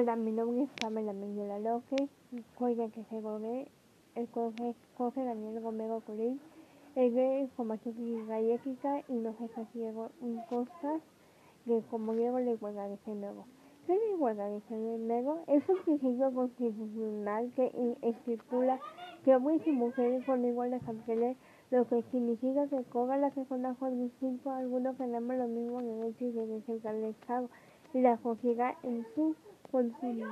Hola, mi nombre es Pamela Mendiola López, soy de Quejegogué, el Jorge Daniel Romero Curín, el de Formación Clínica y los jefes Diego Costas, de como Diego la igualdad de género. ¿Qué es la igualdad de género? Es un principio constitucional que estipula que hombres y mujeres son iguales ante lo que significa que todas las personas con distinto alguno tenemos los mismos derechos y derechos del Estado y la sociedad en su 我自己